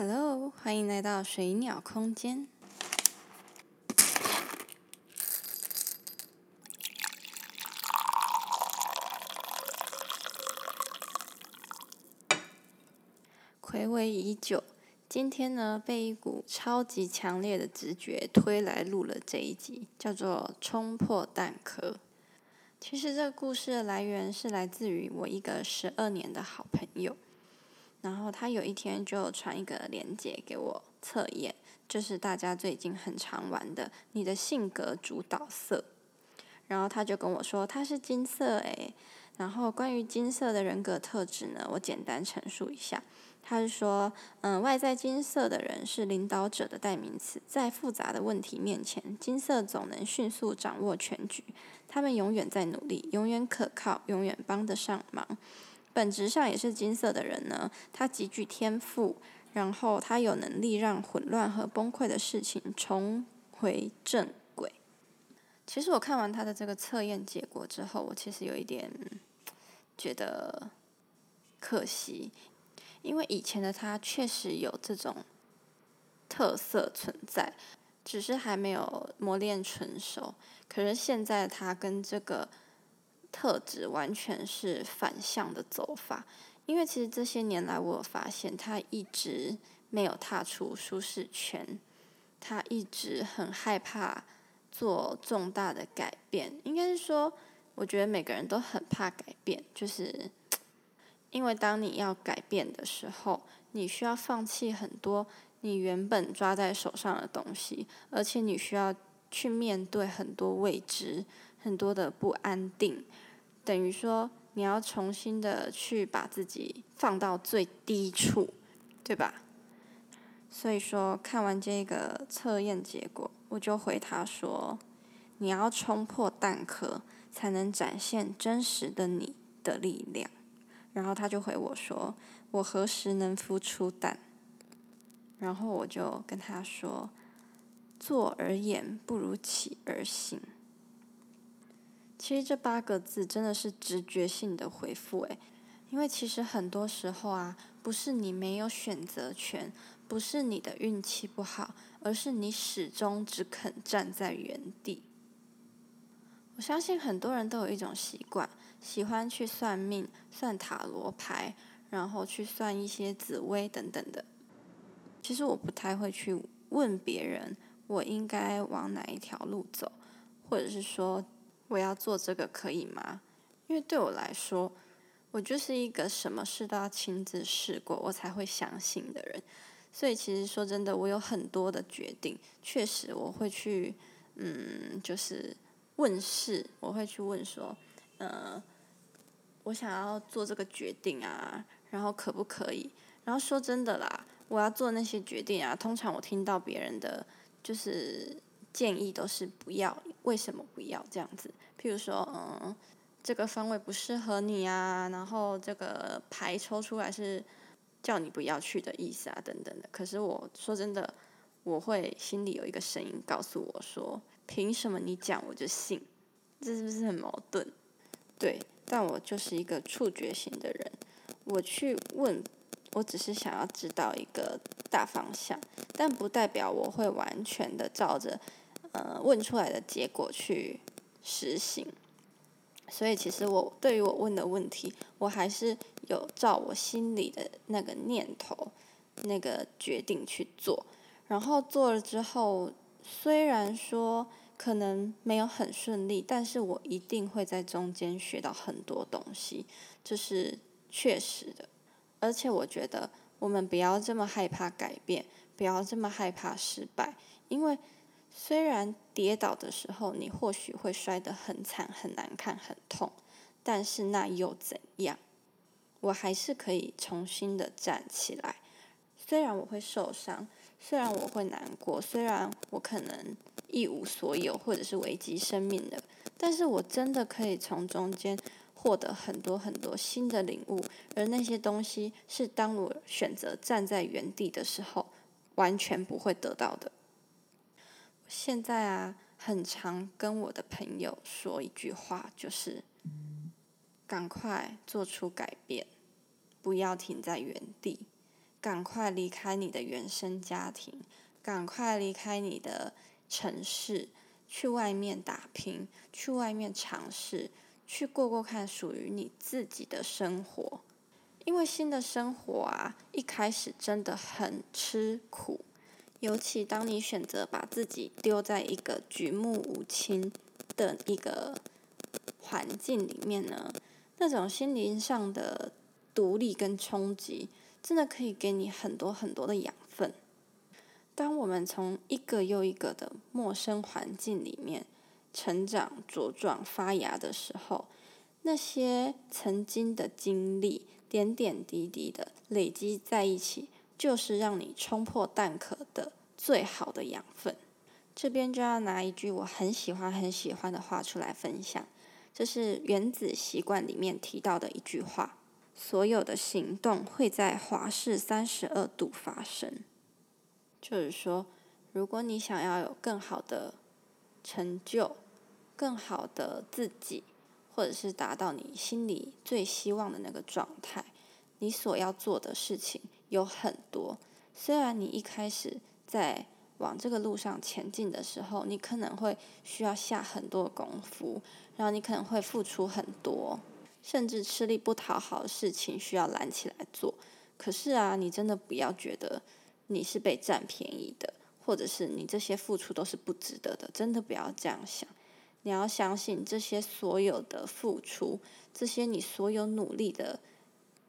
Hello，欢迎来到水鸟空间。暌违已久，今天呢，被一股超级强烈的直觉推来录了这一集，叫做《冲破蛋壳》。其实这个故事的来源是来自于我一个十二年的好朋友。然后他有一天就传一个链接给我测验，就是大家最近很常玩的“你的性格主导色”。然后他就跟我说他是金色诶。然后关于金色的人格特质呢，我简单陈述一下。他是说，嗯，外在金色的人是领导者的代名词，在复杂的问题面前，金色总能迅速掌握全局。他们永远在努力，永远可靠，永远帮得上忙。本质上也是金色的人呢，他极具天赋，然后他有能力让混乱和崩溃的事情重回正轨。其实我看完他的这个测验结果之后，我其实有一点觉得可惜，因为以前的他确实有这种特色存在，只是还没有磨练成熟。可是现在他跟这个。特质完全是反向的走法，因为其实这些年来，我发现他一直没有踏出舒适圈，他一直很害怕做重大的改变。应该是说，我觉得每个人都很怕改变，就是因为当你要改变的时候，你需要放弃很多你原本抓在手上的东西，而且你需要去面对很多未知。很多的不安定，等于说你要重新的去把自己放到最低处，对吧？所以说看完这个测验结果，我就回他说：“你要冲破蛋壳，才能展现真实的你的力量。”然后他就回我说：“我何时能孵出蛋？”然后我就跟他说：“坐而言不如起而行。”其实这八个字真的是直觉性的回复诶，因为其实很多时候啊，不是你没有选择权，不是你的运气不好，而是你始终只肯站在原地。我相信很多人都有一种习惯，喜欢去算命、算塔罗牌，然后去算一些紫薇等等的。其实我不太会去问别人，我应该往哪一条路走，或者是说。我要做这个可以吗？因为对我来说，我就是一个什么事都要亲自试过，我才会相信的人。所以其实说真的，我有很多的决定，确实我会去，嗯，就是问事，我会去问说，呃，我想要做这个决定啊，然后可不可以？然后说真的啦，我要做那些决定啊，通常我听到别人的就是。建议都是不要，为什么不要这样子？譬如说，嗯，这个方位不适合你啊，然后这个牌抽出来是叫你不要去的意思啊，等等的。可是我说真的，我会心里有一个声音告诉我说，凭什么你讲我就信？这是不是很矛盾？对，但我就是一个触觉型的人，我去问，我只是想要知道一个大方向，但不代表我会完全的照着。呃，问出来的结果去实行，所以其实我对于我问的问题，我还是有照我心里的那个念头、那个决定去做。然后做了之后，虽然说可能没有很顺利，但是我一定会在中间学到很多东西，这是确实的。而且我觉得我们不要这么害怕改变，不要这么害怕失败，因为。虽然跌倒的时候，你或许会摔得很惨、很难看、很痛，但是那又怎样？我还是可以重新的站起来。虽然我会受伤，虽然我会难过，虽然我可能一无所有或者是危及生命的，但是我真的可以从中间获得很多很多新的领悟，而那些东西是当我选择站在原地的时候，完全不会得到的。现在啊，很常跟我的朋友说一句话，就是赶快做出改变，不要停在原地。赶快离开你的原生家庭，赶快离开你的城市，去外面打拼，去外面尝试，去过过看属于你自己的生活。因为新的生活啊，一开始真的很吃苦，尤其当你选择把自己丢在一个举目无亲的一个环境里面呢，那种心灵上的独立跟冲击，真的可以给你很多很多的养分。当我们从一个又一个的陌生环境里面成长、茁壮、发芽的时候，那些曾经的经历。点点滴滴的累积在一起，就是让你冲破蛋壳的最好的养分。这边就要拿一句我很喜欢很喜欢的话出来分享，这是《原子习惯》里面提到的一句话：所有的行动会在华氏三十二度发生。就是说，如果你想要有更好的成就，更好的自己。或者是达到你心里最希望的那个状态，你所要做的事情有很多。虽然你一开始在往这个路上前进的时候，你可能会需要下很多功夫，然后你可能会付出很多，甚至吃力不讨好的事情需要揽起来做。可是啊，你真的不要觉得你是被占便宜的，或者是你这些付出都是不值得的，真的不要这样想。你要相信，这些所有的付出，这些你所有努力的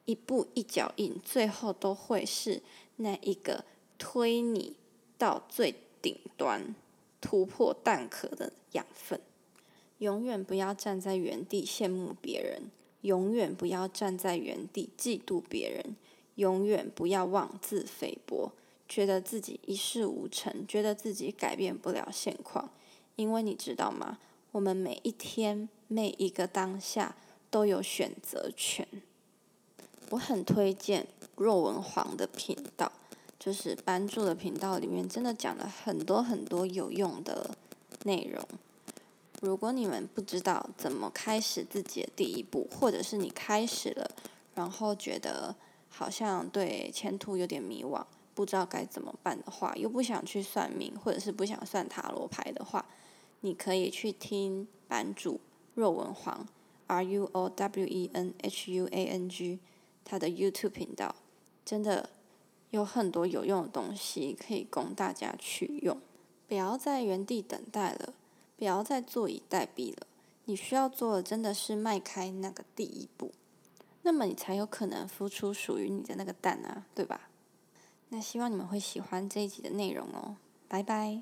一步一脚印，最后都会是那一个推你到最顶端、突破蛋壳的养分。永远不要站在原地羡慕别人，永远不要站在原地嫉妒别人，永远不要妄自菲薄，觉得自己一事无成，觉得自己改变不了现况。因为你知道吗？我们每一天每一个当下都有选择权。我很推荐若文黄的频道，就是班助的频道里面，真的讲了很多很多有用的内容。如果你们不知道怎么开始自己的第一步，或者是你开始了，然后觉得好像对前途有点迷惘，不知道该怎么办的话，又不想去算命，或者是不想算塔罗牌的话。你可以去听版主若文黄 R U O W E N H U A N G 他的 YouTube 频道，真的有很多有用的东西可以供大家去用。不要在原地等待了，不要再坐以待毙了。你需要做的真的是迈开那个第一步，那么你才有可能孵出属于你的那个蛋啊，对吧？那希望你们会喜欢这一集的内容哦，拜拜。